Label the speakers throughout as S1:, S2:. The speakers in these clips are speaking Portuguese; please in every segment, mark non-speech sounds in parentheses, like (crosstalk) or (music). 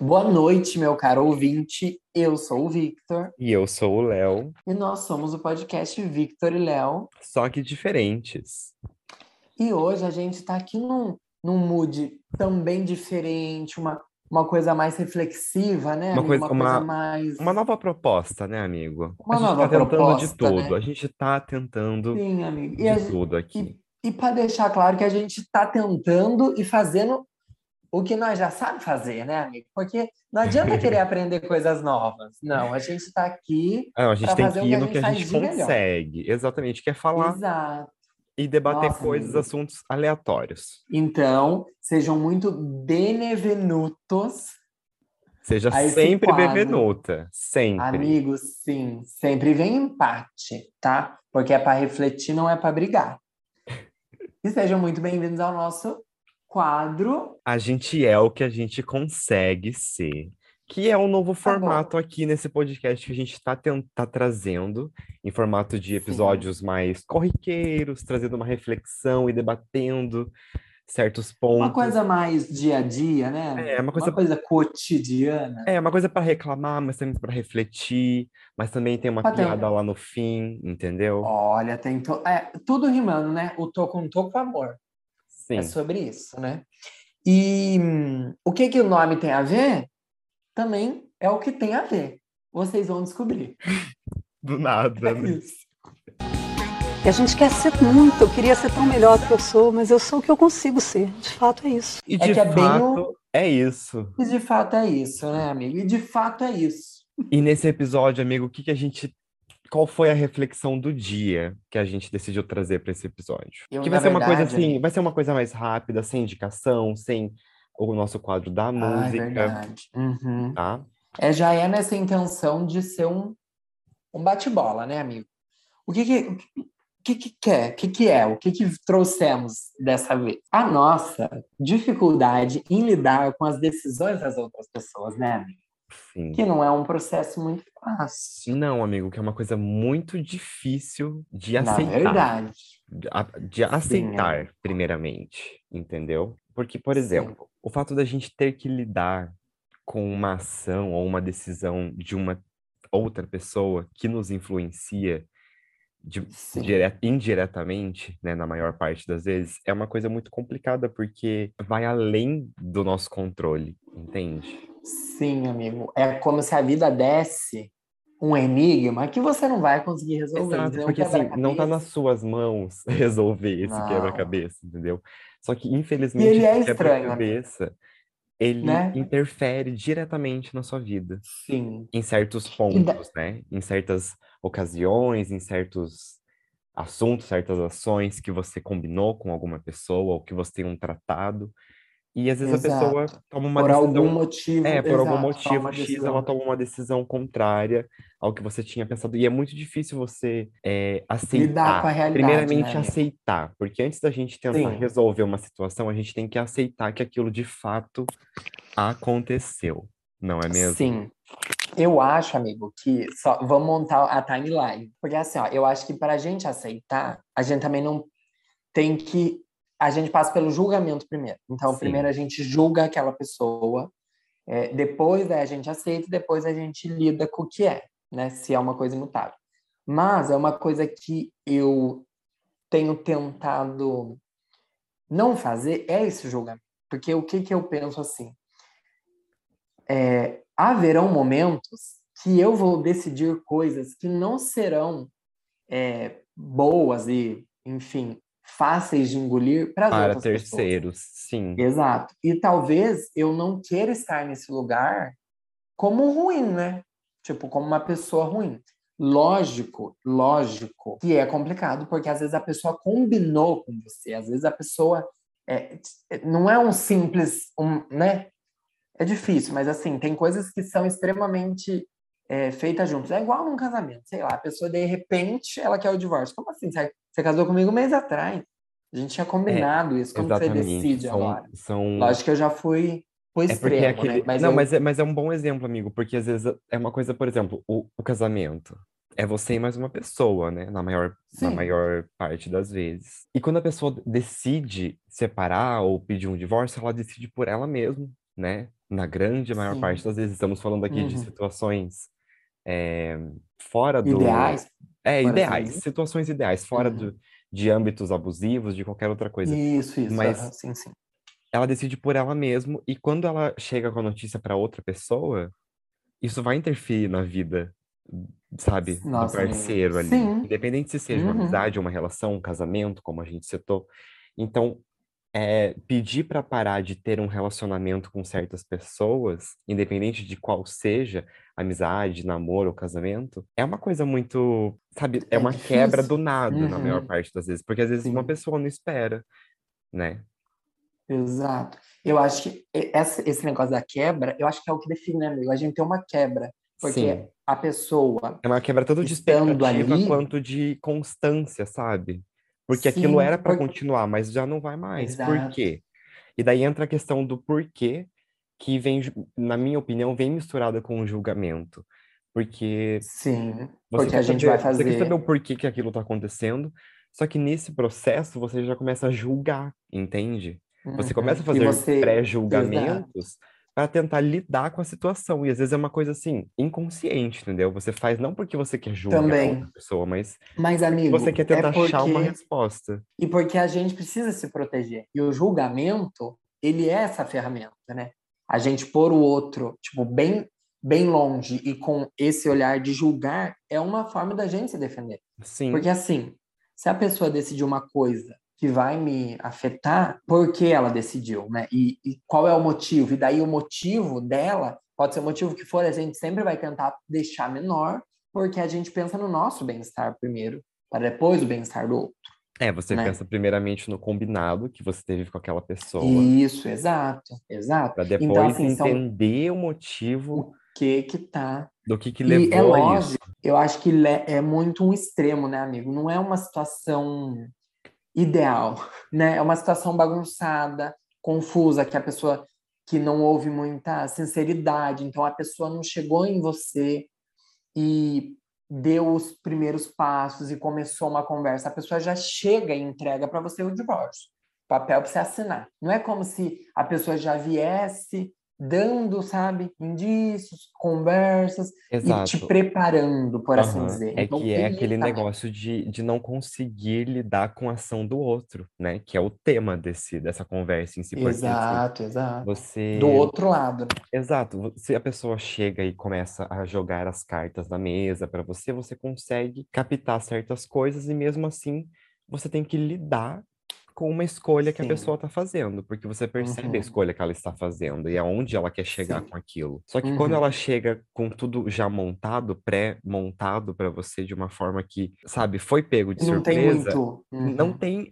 S1: Boa noite, meu caro ouvinte. Eu sou o Victor
S2: E eu sou o Léo,
S1: e nós somos o podcast Victor e Léo.
S2: só que diferentes.
S1: E hoje a gente está aqui num, num mood também diferente, uma, uma coisa mais reflexiva, né?
S2: Uma coisa- uma-
S1: mais.
S2: Uma nova proposta, né, amigo?
S1: Uma
S2: a gente
S1: nova
S2: tá tentando de
S1: proposta,
S2: tudo.
S1: né?
S2: A gente tá tentando
S1: Sim, amigo. E,
S2: de
S1: a gen-
S2: tudo aqui.
S1: e para deixar claro que a gente está tentando e fazendo o que nós já sabe fazer, né, amigo? Porque não adianta querer (laughs) aprender coisas novas. Não, a gente está aqui.
S2: Ah, a gente tem
S1: fazer
S2: que ir
S1: a
S2: no
S1: gente
S2: que a gente
S1: de melhor.
S2: consegue. Exatamente, quer falar
S1: Exato.
S2: e debater
S1: Nossa,
S2: coisas,
S1: amigo.
S2: assuntos aleatórios.
S1: Então, sejam muito benevenutos,
S2: Seja sempre
S1: quadro.
S2: bevenuta. Sempre.
S1: amigos, sim. Sempre vem empate, tá? Porque é para refletir, não é para brigar. (laughs) E sejam muito bem-vindos ao nosso quadro.
S2: A gente é o que a gente consegue ser. Que é um novo
S1: Tá bom.
S2: formato aqui nesse podcast que a gente está tá trazendo, em formato de
S1: Sim.
S2: episódios mais corriqueiros, trazendo uma reflexão e debatendo certos pontos.
S1: Uma coisa mais dia a dia, né?
S2: É, uma coisa-
S1: cotidiana.
S2: É uma coisa para reclamar, mas também para refletir, mas também tem uma piada lá no fim, entendeu?
S1: Olha, tem to... é, tudo rimando, né? O tô com tô com amor.
S2: Sim.
S1: É sobre isso, né? E hum, o que que o nome tem a ver? Também é o que tem a ver. Vocês vão descobrir. (laughs)
S2: Do nada,
S1: É
S2: né?
S1: isso.
S3: E a gente quer ser muito, eu queria ser tão melhor do que eu sou, mas eu sou o que eu consigo ser. De fato é isso.
S2: E
S1: É
S2: de
S1: que é bem
S2: fato, é isso.
S1: E de fato é isso, né, amigo? E de fato é isso.
S2: E nesse episódio, amigo, o que que a gente. Qual foi a reflexão do dia que a gente decidiu trazer para esse episódio?
S1: Eu,
S2: que vai ser uma coisa assim, vai ser uma coisa mais rápida, sem indicação, sem o nosso quadro da
S1: Ah, é
S2: música,
S1: verdade. Uhum.
S2: tá?
S1: É, já é nessa intenção de ser um, um bate-bola, né, amigo? O que que, o que, que, que quer? O que, que é? O que, que trouxemos dessa vez? A nossa dificuldade em lidar com as decisões das outras pessoas, né, amigo?
S2: Sim.
S1: Que não é um processo muito fácil.
S2: Não, amigo, que é uma coisa muito difícil de
S1: Na
S2: aceitar.
S1: verdade.
S2: De, de aceitar, primeiramente, entendeu? Porque, por
S1: Sim.
S2: exemplo, o fato da gente ter que lidar com uma ação ou uma decisão de uma outra pessoa que nos influencia de-
S1: Sim.
S2: dire- indiretamente, né, na maior parte das vezes, é uma coisa muito complicada porque vai além do nosso controle, entende?
S1: Sim, amigo. É como se a vida desse um enigma que você não vai conseguir resolver.
S2: Exato, porque assim, não tá
S1: quebra-cabeça.
S2: nas suas mãos (laughs) resolver esse quebra-cabeça, entendeu? Só que, infelizmente,
S1: ele é
S2: esse
S1: estranho,
S2: quebra-cabeça, ele
S1: né?
S2: interfere diretamente na sua vida,
S1: Sim.
S2: em certos
S1: da-
S2: pontos, né? Em certas ocasiões, em certos assuntos, certas ações que você combinou com alguma pessoa ou que você tem um tratado. E às vezes a pessoa
S1: Exato.
S2: toma uma
S1: Por
S2: decisão
S1: algum motivo.
S2: é, por algum
S1: exato,
S2: motivo X, ela toma uma decisão contrária ao que você tinha pensado. E é muito difícil você é, aceitar.
S1: com a realidade,
S2: Primeiramente,
S1: né,
S2: aceitar. Porque antes da gente tentar
S1: Sim.
S2: resolver uma situação, a gente tem que aceitar que aquilo de fato aconteceu. Não é mesmo?
S1: Sim. Eu acho, amigo, que só vamos montar a timeline. Porque assim, ó, eu acho que para a gente aceitar, a gente também não tem que. A gente passa pelo julgamento primeiro. Então,
S2: Sim.
S1: primeiro a gente julga aquela pessoa, é, depois é, a gente aceita depois a gente lida com o que é, né? Se é uma coisa imutável. Mas é uma coisa que eu tenho tentado não fazer é esse julgamento. Porque o que, que eu penso assim? É, haverão momentos que eu vou decidir coisas que não serão é, boas e, enfim, fáceis de engolir para as
S2: Para
S1: outras pessoas.
S2: terceiros, sim.
S1: Exato. E talvez eu não queira estar nesse lugar como ruim, né? Tipo, como uma pessoa ruim. Lógico, lógico que é complicado, porque às vezes a pessoa combinou com você, às vezes a pessoa é, não é um simples, um, né? É difícil, mas assim, tem coisas que são extremamente é, feitas juntos. É igual num casamento, sei lá, a pessoa de repente ela quer o divórcio. Como assim? Você, você casou comigo um mês atrás. A gente tinha combinado isso. Como você
S2: Exatamente.
S1: decide
S2: São,
S1: agora?
S2: são...
S1: Lógico que eu já fui pro
S2: É
S1: extremo,
S2: é aquele...
S1: né? Mas
S2: Não,
S1: eu-
S2: mas, é, mas é um bom exemplo, amigo, porque às vezes é uma coisa, por exemplo, o, o casamento. É você e mais uma pessoa, né? Na maior, na maior parte das vezes. E quando a pessoa decide separar ou pedir um divórcio, ela decide por ela mesma, né? na grande maior
S1: Sim.
S2: parte das vezes. Estamos falando aqui de
S1: Uhum.
S2: situações é, fora do.
S1: Ideais.
S2: É,
S1: assim
S2: ideais,
S1: dizer.
S2: situações ideais, fora
S1: Uhum.
S2: do, de âmbitos abusivos, de qualquer outra coisa.
S1: Isso, isso.
S2: Mas-
S1: aham, sim, sim.
S2: Ela decide por ela mesma, e quando ela chega com a notícia para outra pessoa, isso vai interferir na vida, sabe,
S1: Nossa,
S2: do parceiro ali.
S1: Sim.
S2: Independente se seja uma
S1: Uhum.
S2: amizade, uma relação, um casamento, como a gente citou. Então, é, pedir para parar de ter um relacionamento com certas pessoas, independente de qual seja, amizade, namoro ou casamento, é uma coisa muito, sabe, é
S1: É
S2: uma
S1: difícil.
S2: quebra do nada, na maior
S1: Uhum.
S2: parte das vezes, porque às vezes uma
S1: Sim.
S2: pessoa não espera, né?
S1: Exato. Eu acho que esse negócio da quebra, eu acho que é o que define, né, amigo? A gente tem uma quebra. Porque
S2: Sim.
S1: a pessoa
S2: É uma quebra tanto de expectativa
S1: ali-
S2: quanto de constância, sabe? Porque aquilo
S1: Sim,
S2: era para
S1: porque-
S2: continuar, mas já não vai mais. Por
S1: Exato.
S2: quê? E daí entra a questão do porquê, que vem, na minha opinião, vem misturada com o julgamento. Porque
S1: Sim,
S2: você
S1: porque a gente
S2: saber,
S1: vai
S2: você quer saber
S1: fazer.
S2: o porquê que aquilo tá acontecendo, só que nesse processo você já começa a julgar, entende? Você
S1: Uhum.
S2: começa a fazer
S1: você.
S2: Pré-julgamentos para tentar lidar com a situação. E às vezes é uma coisa assim, inconsciente, entendeu? Você faz não porque você quer julgar a
S1: Também.
S2: outra pessoa, mas
S1: Mas,
S2: porque
S1: amigo,
S2: você quer
S1: é
S2: tentar achar uma
S1: porque.
S2: resposta.
S1: E porque a gente precisa se proteger. E o julgamento, ele é essa ferramenta, né? A gente pôr o outro, tipo, bem, bem longe e com esse olhar de julgar é uma forma da gente se defender.
S2: Sim,
S1: Porque assim, se a pessoa decidir uma coisa que vai me afetar, por que ela decidiu, né? E, e qual é o motivo? E daí o motivo dela, pode ser o motivo que for, a gente sempre vai tentar deixar menor, porque a gente pensa no nosso bem-estar primeiro, para depois o bem-estar do outro.
S2: é, você
S1: né?
S2: pensa primeiramente no combinado que você teve com aquela pessoa,
S1: Isso, exato, exato.
S2: para depois
S1: Então, assim,
S2: entender o motivo
S1: o que que tá
S2: do que que
S1: E
S2: levou
S1: é
S2: a isso.
S1: lógico, eu acho que é muito um extremo, né, amigo? Não é uma situação ideal, né? É uma situação bagunçada, confusa, que a pessoa que não houve muita sinceridade, então a pessoa não chegou em você e deu os primeiros passos e começou uma conversa. A pessoa já chega e entrega para você o divórcio, papel para você assinar. Não é como se a pessoa já viesse dando, sabe, indícios, conversas e te
S2: Exato.
S1: preparando, por assim
S2: Aham.
S1: dizer.
S2: É
S1: Então,
S2: que é aquele
S1: também.
S2: negócio de, de não conseguir lidar com a ação do outro, né? Que é o tema desse, dessa conversa em si. Assim,
S1: Exato, exato.
S2: você.
S1: Do outro lado.
S2: Exato. Se a pessoa chega e começa a jogar as cartas na mesa para você, você consegue captar certas coisas e mesmo assim você tem que lidar com uma escolha que a
S1: Sim.
S2: pessoa está fazendo, porque você percebe a
S1: Uhum.
S2: escolha que ela está fazendo e aonde ela quer chegar
S1: Sim.
S2: com aquilo. Só que quando
S1: Uhum.
S2: ela chega com tudo já montado, pré-montado para você de uma forma que, sabe, foi pego de
S1: não tem
S2: surpresa,
S1: muito.
S2: não
S1: Uhum.
S2: tem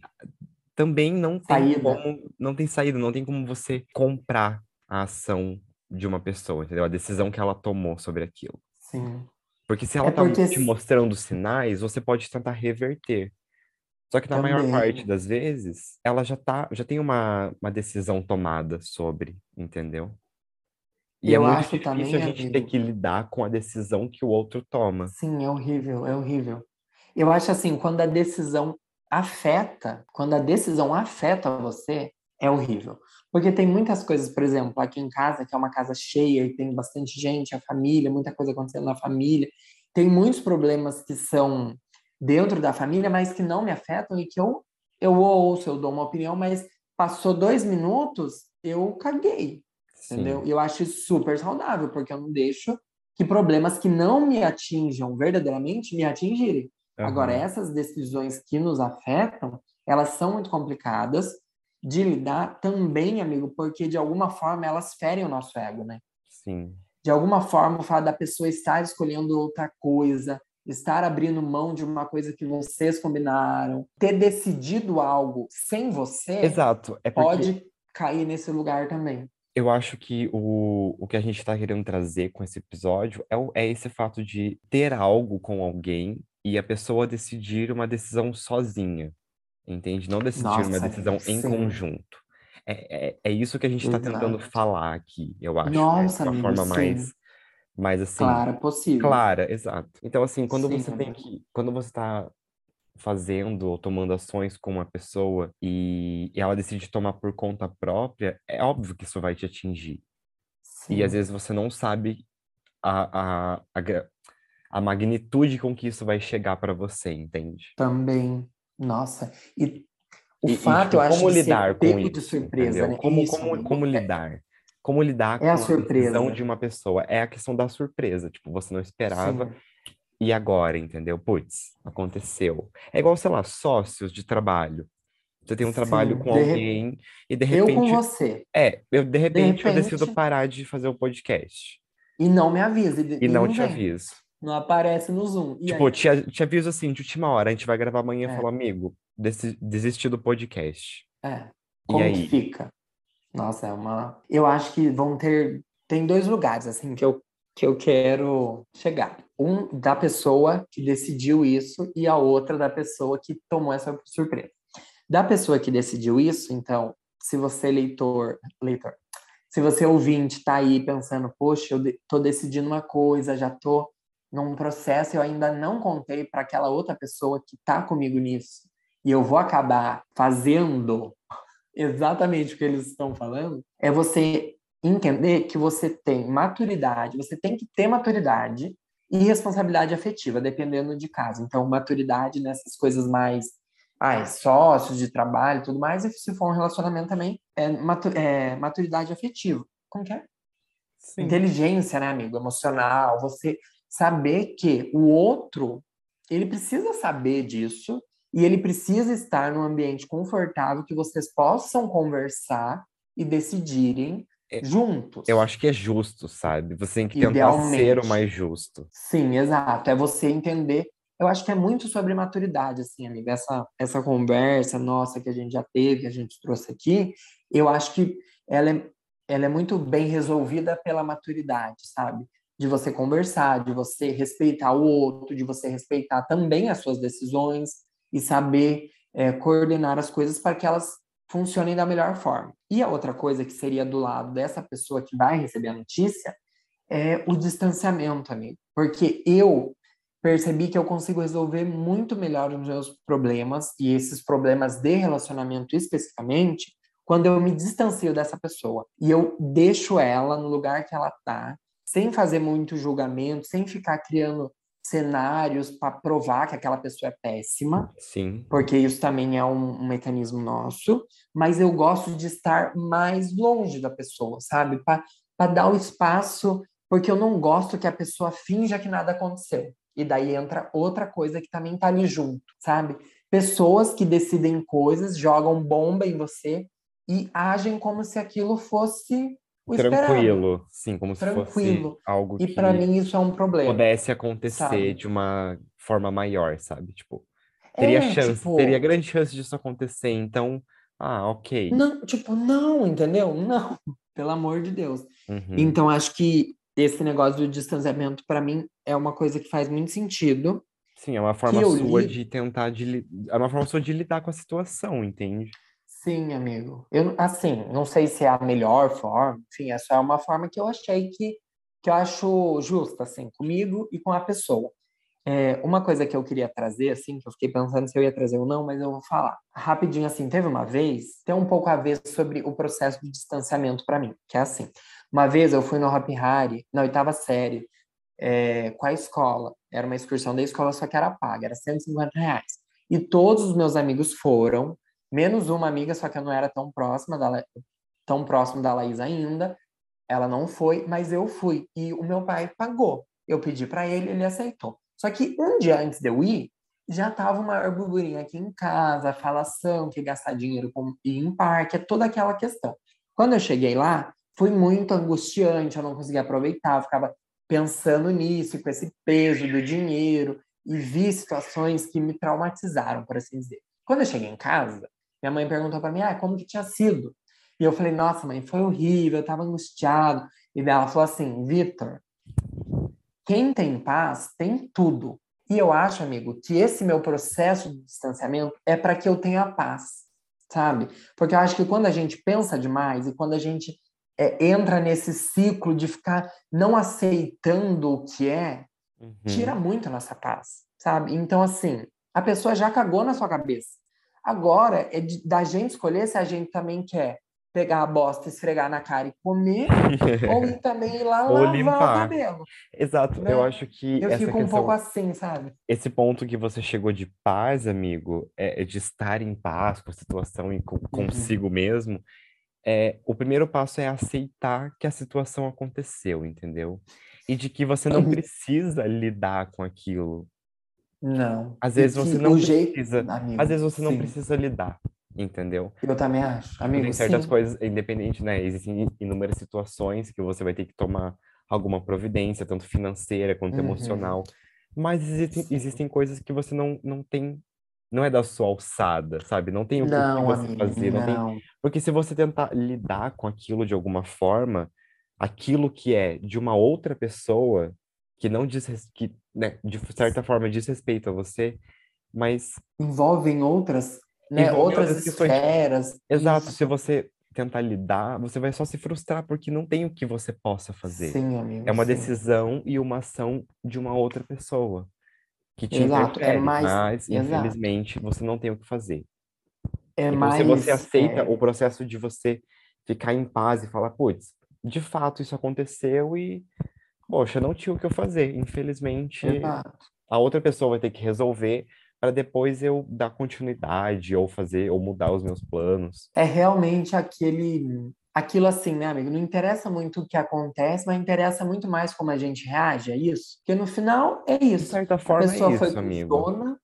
S2: também não tem
S1: Saída.
S2: como não tem saída, não tem como você comprar a ação de uma pessoa, entendeu? A decisão que ela tomou sobre aquilo.
S1: Sim.
S2: Porque se ela
S1: É
S2: tá
S1: porque
S2: te mostrando sinais, você pode tentar reverter. Só que na maior
S1: Também.
S2: parte das vezes, ela já tá, já tem uma, uma decisão tomada sobre, entendeu? E é
S1: Eu
S2: muito
S1: acho
S2: difícil
S1: também,
S2: a gente ter que lidar com a decisão que o outro toma.
S1: Sim, é horrível, é horrível. Eu acho assim, quando a decisão afeta, quando a decisão afeta você, é horrível. Porque tem muitas coisas, por exemplo, aqui em casa, que é uma casa cheia e tem bastante gente, a família, muita coisa acontecendo na família. Tem muitos problemas que são dentro da família, mas que não me afetam e que eu, eu ouço, eu dou uma opinião, mas passou dois minutos, eu caguei, entendeu?
S2: Sim.
S1: E eu acho isso super saudável, porque eu não deixo que problemas que não me atinjam verdadeiramente me atingirem. Agora,
S2: Aham.
S1: essas decisões que nos afetam, elas são muito complicadas de lidar também, amigo, porque de alguma forma elas ferem o nosso ego, né?
S2: Sim.
S1: De alguma forma, o fato da pessoa estar escolhendo outra coisa, estar abrindo mão de uma coisa que vocês combinaram, ter decidido algo sem você,
S2: Exato. É
S1: pode cair nesse lugar também.
S2: Eu acho que o, o que a gente está querendo trazer com esse episódio é, é esse fato de ter algo com alguém e a pessoa decidir uma decisão sozinha, entende? Não decidir uma
S1: Nossa,
S2: decisão
S1: amigo,
S2: em
S1: sim.
S2: conjunto. É, é, é isso que a gente está tentando falar aqui, eu acho, né?
S1: Nossa,
S2: De uma
S1: amigo,
S2: forma
S1: sim.
S2: mais, mais assim,
S1: Clara, possível.
S2: clara, exato. Então, assim, quando
S1: Sim,
S2: você tem
S1: amigo.
S2: que, quando você está fazendo ou tomando ações com uma pessoa e, e ela decide tomar por conta própria, é óbvio que isso vai te atingir. E às vezes você não sabe a, a, a, a magnitude com que isso vai chegar para você, entende?
S1: Também. Nossa. E o
S2: E- e,
S1: fato,
S2: tipo,
S1: eu acho,
S2: como
S1: de ser
S2: lidar com
S1: pego
S2: isso,
S1: de surpresa,
S2: entendeu?
S1: né?
S2: Como,
S1: Isso,
S2: como,
S1: amigo.
S2: como
S1: É-
S2: lidar? Como lidar
S1: É a
S2: com
S1: surpresa.
S2: decisão de uma pessoa? É a questão da surpresa. Tipo, você não esperava
S1: Sim.
S2: e agora, entendeu? Putz, aconteceu. É igual, sei lá, sócios de trabalho. Você tem um trabalho
S1: Sim,
S2: com
S1: de re-
S2: alguém e de
S1: Eu com
S2: repente.
S1: você.
S2: É, eu de repente, eu decido
S1: repente-
S2: parar de fazer o podcast.
S1: E não me avisa. E,
S2: E não te
S1: vem.
S2: aviso.
S1: Não aparece no Zoom. E
S2: Tipo,
S1: aí?
S2: te, a- te aviso assim, de última hora, a gente vai gravar amanhã e
S1: É.
S2: falo, amigo, desi- desisti do podcast.
S1: É.
S2: E
S1: Como
S2: aí?
S1: que fica? Nossa, é uma. Eu acho que vão ter. Tem dois lugares, assim, que eu, que eu quero chegar. Um da pessoa que decidiu isso e a outra da pessoa que tomou essa surpresa. Da pessoa que decidiu isso, então, se você, leitor, leitor, se você ouvinte tá aí pensando, poxa, eu tô decidindo uma coisa, já tô num processo, eu ainda não contei para aquela outra pessoa que tá comigo nisso, e eu vou acabar fazendo exatamente o que eles estão falando, é você entender que você tem maturidade, você tem que ter maturidade e responsabilidade afetiva, dependendo de caso. Então, maturidade nessas coisas mais ai, sócios de trabalho tudo mais, e se for um relacionamento também, é, matu é maturidade afetiva. Como que é?
S2: Sim.
S1: Inteligência, né, amigo? Emocional, você saber que o outro, ele precisa saber disso e ele precisa estar num ambiente confortável que vocês possam conversar e decidirem
S2: É,
S1: juntos.
S2: Eu acho que é justo, sabe? Você tem que tentar ser o mais justo.
S1: Sim, exato. É você entender. Eu acho que é muito sobre maturidade, assim, amiga. Essa, essa conversa nossa que a gente já teve, que a gente trouxe aqui, eu acho que ela é, ela é muito bem resolvida pela maturidade, sabe? De você conversar, de você respeitar o outro, de você respeitar também as suas decisões e saber é, coordenar as coisas para que elas funcionem da melhor forma. E a outra coisa que seria do lado dessa pessoa que vai receber a notícia é o distanciamento, amigo. Porque eu percebi que eu consigo resolver muito melhor os meus problemas e esses problemas de relacionamento especificamente quando eu me distancio dessa pessoa e eu deixo ela no lugar que ela tá, sem fazer muito julgamento, sem ficar criando cenários para provar que aquela pessoa é péssima,
S2: Sim.
S1: porque isso também é um, um mecanismo nosso, mas eu gosto de estar mais longe da pessoa, sabe? Para dar o espaço, porque eu não gosto que a pessoa finja que nada aconteceu. E daí entra outra coisa que também tá ali junto, sabe? Pessoas que decidem coisas, jogam bomba em você e agem como se aquilo fosse o.
S2: Tranquilo. Sim, como se
S1: Tranquilo.
S2: fosse algo
S1: E
S2: que
S1: para mim isso é um problema.
S2: pudesse acontecer
S1: sabe?
S2: de uma forma maior, sabe? Tipo, teria
S1: É,
S2: chance,
S1: tipo,
S2: teria grande chance disso acontecer, então, ah, ok.
S1: Não, tipo, não, entendeu? Não, pelo amor de Deus.
S2: Uhum.
S1: Então, acho que esse negócio do distanciamento, para mim, é uma coisa que faz muito sentido.
S2: Sim, é uma forma sua
S1: li-
S2: de tentar de, é uma forma sua de lidar com a situação, entende?
S1: Sim, amigo. Eu, assim, não sei se é a melhor forma, enfim, essa é uma forma que eu achei que, que eu acho justa, assim, comigo e com a pessoa. É, uma coisa que eu queria trazer, assim, que eu fiquei pensando se eu ia trazer ou não, mas eu vou falar. Rapidinho, assim, teve uma vez, tem um pouco a ver sobre o processo de distanciamento para mim, que é assim. Uma vez eu fui no Hop Hari, na oitava série, é, com a escola. Era uma excursão da escola, só que era paga, era 150 reais. E todos os meus amigos foram, menos uma amiga, só que eu não era tão próxima da, tão próximo da Laís ainda. Ela não foi, mas eu fui. E o meu pai pagou. Eu pedi para ele, ele aceitou. Só que um dia antes de eu ir, já tava uma burburinho aqui em casa, falação, que gastar dinheiro com ir em parque, é toda aquela questão. Quando eu cheguei lá, foi muito angustiante, eu não conseguia aproveitar, eu ficava pensando nisso, com esse peso do dinheiro, e vi situações que me traumatizaram, por assim dizer. Quando eu cheguei em casa, minha mãe perguntou para mim, ah, como que tinha sido? E eu falei, nossa, mãe, foi horrível, eu tava angustiado. E daí ela falou assim, Vitor, quem tem paz tem tudo. E eu acho, amigo, que esse meu processo de distanciamento é para que eu tenha paz, sabe? Porque eu acho que quando a gente pensa demais e quando a gente é, entra nesse ciclo de ficar não aceitando o que é,
S2: Uhum.
S1: tira muito a nossa paz, sabe? Então, assim, a pessoa já cagou na sua cabeça. Agora é de- da gente escolher se a gente também quer pegar a bosta, esfregar na cara e comer, (laughs) ou também ir lá
S2: Ou
S1: lavar
S2: limpar.
S1: o cabelo.
S2: Exato,
S1: né?
S2: eu acho que
S1: Eu fico um
S2: questão,
S1: pouco assim, sabe?
S2: esse ponto que você chegou de paz, amigo, é, é de estar em paz com a situação e com,
S1: Uhum.
S2: consigo mesmo, é, o primeiro passo é aceitar que a situação aconteceu, entendeu? E de que você não (laughs) precisa lidar com aquilo.
S1: Não.
S2: Às vezes você não
S1: o jeito,
S2: precisa,
S1: amigo,
S2: às vezes você não
S1: sim.
S2: precisa lidar, entendeu?
S1: Eu também acho. Amigo,
S2: Tem certas
S1: sim.
S2: coisas, independente, né? Existem inúmeras situações que você vai ter que tomar alguma providência, tanto financeira quanto
S1: Uhum.
S2: emocional. Mas existem, existem coisas que você não, não tem, não é da sua alçada, sabe? Não tem o que
S1: Não,
S2: você
S1: amigo,
S2: fazer, não tem.
S1: não.
S2: Porque se você tentar lidar com aquilo de alguma forma, aquilo que é de uma outra pessoa, que não diz, que, né, de certa forma diz respeito a você, mas
S1: Envolvem outras, né,
S2: Envolve
S1: outras esferas.
S2: Exato, se
S1: Isso.
S2: você tentar lidar, você vai só se frustrar porque não tem o que você possa fazer.
S1: Sim, amigo,
S2: É uma
S1: sim.
S2: decisão e uma ação de uma outra pessoa que te
S1: Exato, é mais-
S2: mas
S1: exato.
S2: infelizmente você não tem o que fazer.
S1: É
S2: Então,
S1: mais,
S2: se você aceita
S1: é,
S2: o processo de você ficar em paz e falar, putz, de fato isso aconteceu e, poxa, não tinha o que eu fazer. Infelizmente,
S1: exato.
S2: a outra pessoa vai ter que resolver para depois eu dar continuidade ou fazer ou mudar os meus planos.
S1: É realmente aquele, aquilo assim, né, amigo? Não interessa muito o que acontece, mas interessa muito mais como a gente reage a isso. Porque no final é
S2: De
S1: isso.
S2: certa
S1: A
S2: forma
S1: pessoa
S2: é
S1: foi
S2: isso, amigo.
S1: cuzona,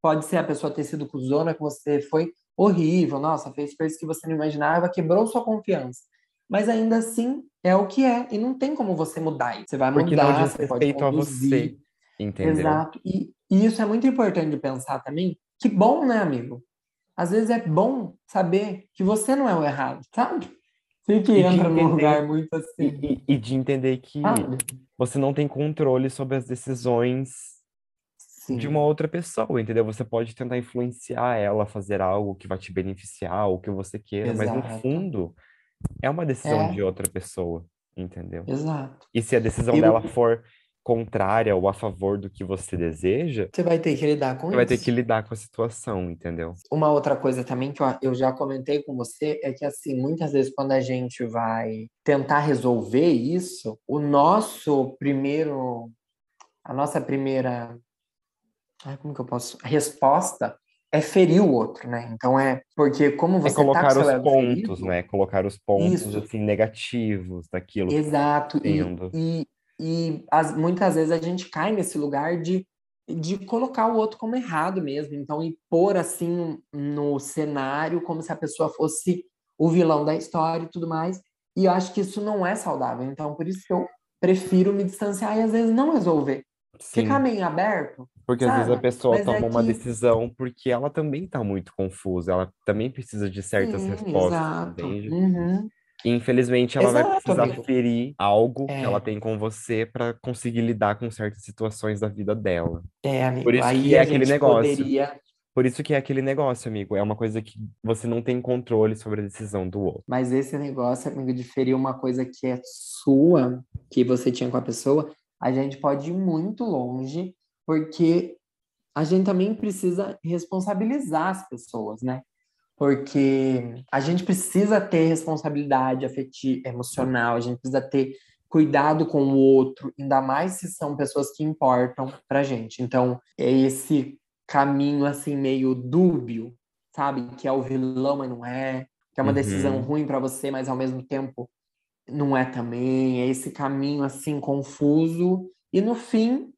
S1: pode ser a pessoa ter sido cuzona, que você foi horrível, nossa, fez coisas que você não imaginava, quebrou sua confiança. Mas ainda assim é o que é, e não tem como você mudar isso. Você vai
S2: Porque não
S1: mudar,
S2: diz
S1: você pode
S2: a você, entendeu?
S1: Exato. E, e isso é muito importante de pensar também. Que bom, né, amigo? Às vezes é bom saber que você não é o errado, sabe? Você que entra num
S2: entender-
S1: lugar muito assim.
S2: e- e de entender que você não tem controle sobre as decisões
S1: Sim.
S2: de uma outra pessoa, entendeu? Você pode tentar influenciar ela a fazer algo que vai te beneficiar, o que você queira, mas no
S1: Exato.
S2: fundo é uma decisão
S1: É.
S2: de outra pessoa, entendeu?
S1: Exato.
S2: E se a decisão dela for contrária ou a favor do que você deseja,
S1: Você vai ter que lidar com
S2: você vai ter
S1: isso.
S2: que lidar com a situação, entendeu?
S1: Uma outra coisa também que eu, já comentei com você é que, assim, muitas vezes quando a gente vai tentar resolver isso, o nosso primeiro, a nossa primeira, ai, como que eu posso, resposta é ferir o outro, né? Então é porque como
S2: É
S1: você tá com
S2: colocar
S1: seu
S2: os pontos,
S1: ferido,
S2: né? Colocar os pontos,
S1: Isso.
S2: assim, negativos daquilo que
S1: Exato. E, e, e as, muitas vezes a gente cai nesse lugar de, de colocar o outro como errado mesmo. Então, e pôr assim no cenário como se a pessoa fosse o vilão da história e tudo mais. E eu acho que isso não é saudável. Então, por isso que eu prefiro me distanciar e às vezes não resolver.
S2: Sim,
S1: Ficar meio aberto.
S2: porque às vezes a
S1: sabe?
S2: pessoa
S1: Mas é
S2: toma uma
S1: que-
S2: decisão porque ela também tá muito confusa, ela também precisa de certas
S1: Sim,
S2: respostas,
S1: exato.
S2: entende?
S1: Uhum.
S2: E infelizmente ela vai
S1: Exato,
S2: precisar
S1: amigo.
S2: ferir algo que
S1: É.
S2: ela tem com você para conseguir lidar com certas situações da vida dela.
S1: É, amigo.
S2: Por isso
S1: Aí
S2: que é aquele negócio.
S1: poderia
S2: Por isso que é aquele negócio, amigo, é uma coisa que você não tem controle sobre a decisão do outro.
S1: Mas esse negócio, amigo, de ferir uma coisa que é sua, que você tinha com a pessoa, a gente pode ir muito longe, porque a gente também precisa responsabilizar as pessoas, né? Porque a gente precisa ter responsabilidade afetiva, emocional, a gente precisa ter cuidado com o outro, ainda mais se são pessoas que importam pra gente. Então, é esse caminho assim meio dúbio, sabe? Que é o vilão, mas não é que é uma decisão
S2: Uhum.
S1: ruim para você, mas ao mesmo tempo não é também. É esse caminho assim confuso e no fim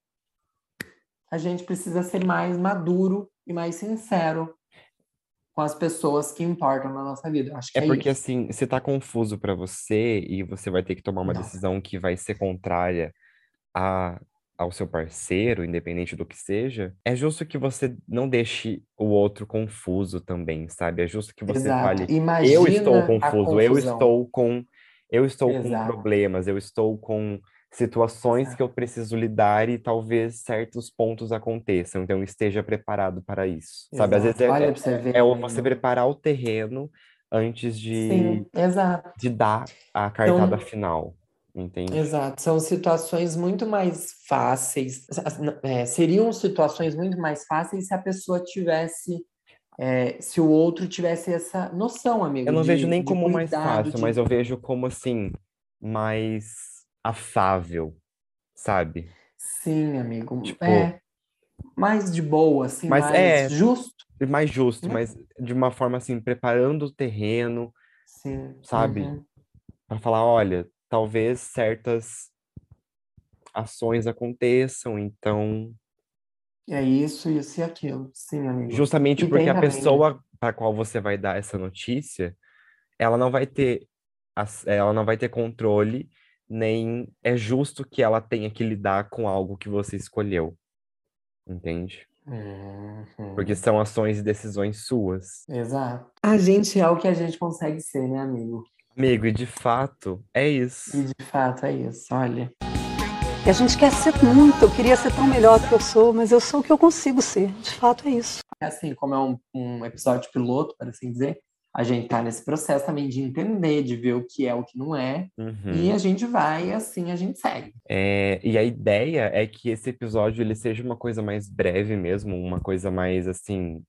S1: a gente precisa ser mais maduro e mais sincero com as pessoas que importam na nossa vida. Acho que
S2: É
S1: é,
S2: porque
S1: isso.
S2: assim, se tá confuso pra você e você vai ter que tomar uma
S1: Não.
S2: decisão que vai ser contrária a, ao seu parceiro, independente do que seja, é justo que você não deixe o outro confuso também, sabe? É justo que você
S1: Exato.
S2: fale,
S1: Imagina
S2: eu estou confuso, eu estou com, eu estou com
S1: Exato.
S2: problemas, eu estou com situações
S1: Exato.
S2: que eu preciso lidar e talvez certos pontos aconteçam, então esteja preparado para isso, sabe? Às vezes
S1: Exato.
S2: é,
S1: Olha
S2: é,
S1: você ver,
S2: é
S1: amigo.
S2: você preparar o terreno antes de,
S1: Sim, exato.
S2: de dar a cartada
S1: Então,
S2: final, entende?
S1: Exato, são situações muito mais fáceis. é, seriam situações muito mais fáceis se a pessoa tivesse é, se o outro tivesse essa noção, amigo.
S2: Eu não
S1: de,
S2: vejo nem como mais
S1: cuidado,
S2: fácil,
S1: de-
S2: mas eu vejo como assim, mais afável, sabe?
S1: Sim, amigo.
S2: Tipo-
S1: É. Mais de boa, assim,
S2: Mas
S1: mais
S2: é.
S1: justo.
S2: Mais justo,
S1: Né?
S2: mas de uma forma assim, preparando o terreno
S1: Sim.
S2: Sabe?
S1: uhum.
S2: para falar, olha, talvez certas ações aconteçam, então,
S1: É isso, isso e aquilo. Sim, amigo.
S2: justamente
S1: E
S2: porque a
S1: né?
S2: pessoa para qual você vai dar essa notícia, ela não vai ter as- ela não vai ter controle, nem é justo que ela tenha que lidar com algo que você escolheu. Entende?
S1: Uhum.
S2: Porque são ações e decisões suas.
S1: Exato. A gente é o que a gente consegue ser, né, amigo?
S2: Amigo, e de fato, é isso.
S1: E de fato é isso. Olha.
S3: E a gente quer ser muito, eu queria ser tão melhor do que eu sou, mas eu sou o que eu consigo ser. De fato é isso.
S1: Assim, como é um, um episódio piloto, para assim dizer, a gente tá nesse processo também de entender, de ver o que é, o que não é.
S2: Uhum.
S1: E a gente vai, assim, a gente segue.
S2: É, e a ideia é que esse episódio ele seja uma coisa mais breve mesmo, uma coisa mais assim,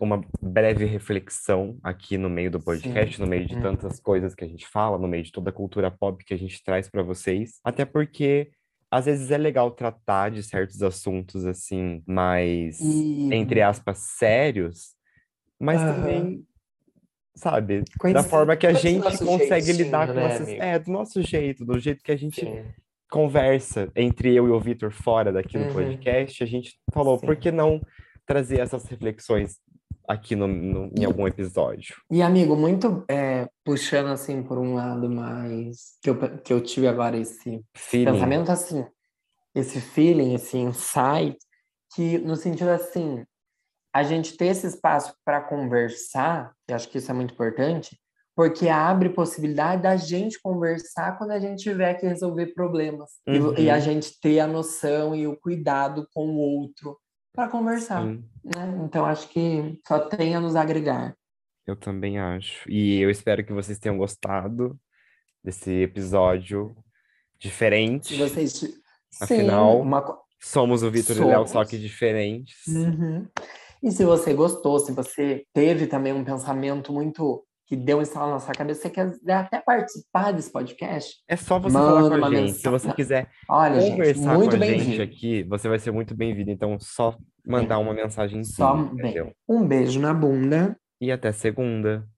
S2: uma breve reflexão aqui no meio do podcast, no meio de
S1: Uhum.
S2: tantas coisas que a gente fala, no meio de toda a cultura pop que a gente traz para vocês. Até porque às vezes é legal tratar de certos assuntos assim, mais
S1: E
S2: entre aspas sérios, mas
S1: Aham.
S2: também sabe,
S1: Com
S2: da forma que a
S1: esse
S2: gente consegue
S1: jeitinho,
S2: lidar com
S1: né,
S2: essas,
S1: amigo?
S2: é, do nosso jeito, do jeito que a gente
S1: Sim.
S2: conversa entre eu e o Vitor fora daqui do
S1: Uhum.
S2: podcast, a gente falou,
S1: Sim.
S2: por que não trazer essas reflexões aqui no, no- em algum episódio?
S1: E, amigo, muito é, puxando assim por um lado mais que eu, que eu tive agora esse
S2: Feeling.
S1: pensamento assim, esse feeling, esse insight, que no sentido assim, a gente ter esse espaço para conversar, e acho que isso é muito importante, porque abre possibilidade da gente conversar quando a gente tiver que resolver problemas. E-
S2: Uhum.
S1: E, a gente ter a noção e o cuidado com o outro para conversar.
S2: Sim,
S1: né? Então acho que só tem a nos agregar.
S2: eu também acho. E eu espero que vocês tenham gostado desse episódio diferente.
S1: Se vocês.
S2: Afinal,
S1: Sim, uma...
S2: Somos o Vitor e o Léo, só que diferentes.
S1: Uhum. E se você gostou, se você teve também um pensamento muito que deu um estalo na sua cabeça, você quer até participar desse podcast,
S2: É só você
S1: Manda
S2: falar com a gente. Se você
S1: mensagem.
S2: quiser
S1: olha, gente,
S2: conversar
S1: muito
S2: com a gente aqui, você vai ser muito bem-vindo. Então, só mandar uma mensagem
S1: Só bem. Um beijo na bunda.
S2: E até segunda.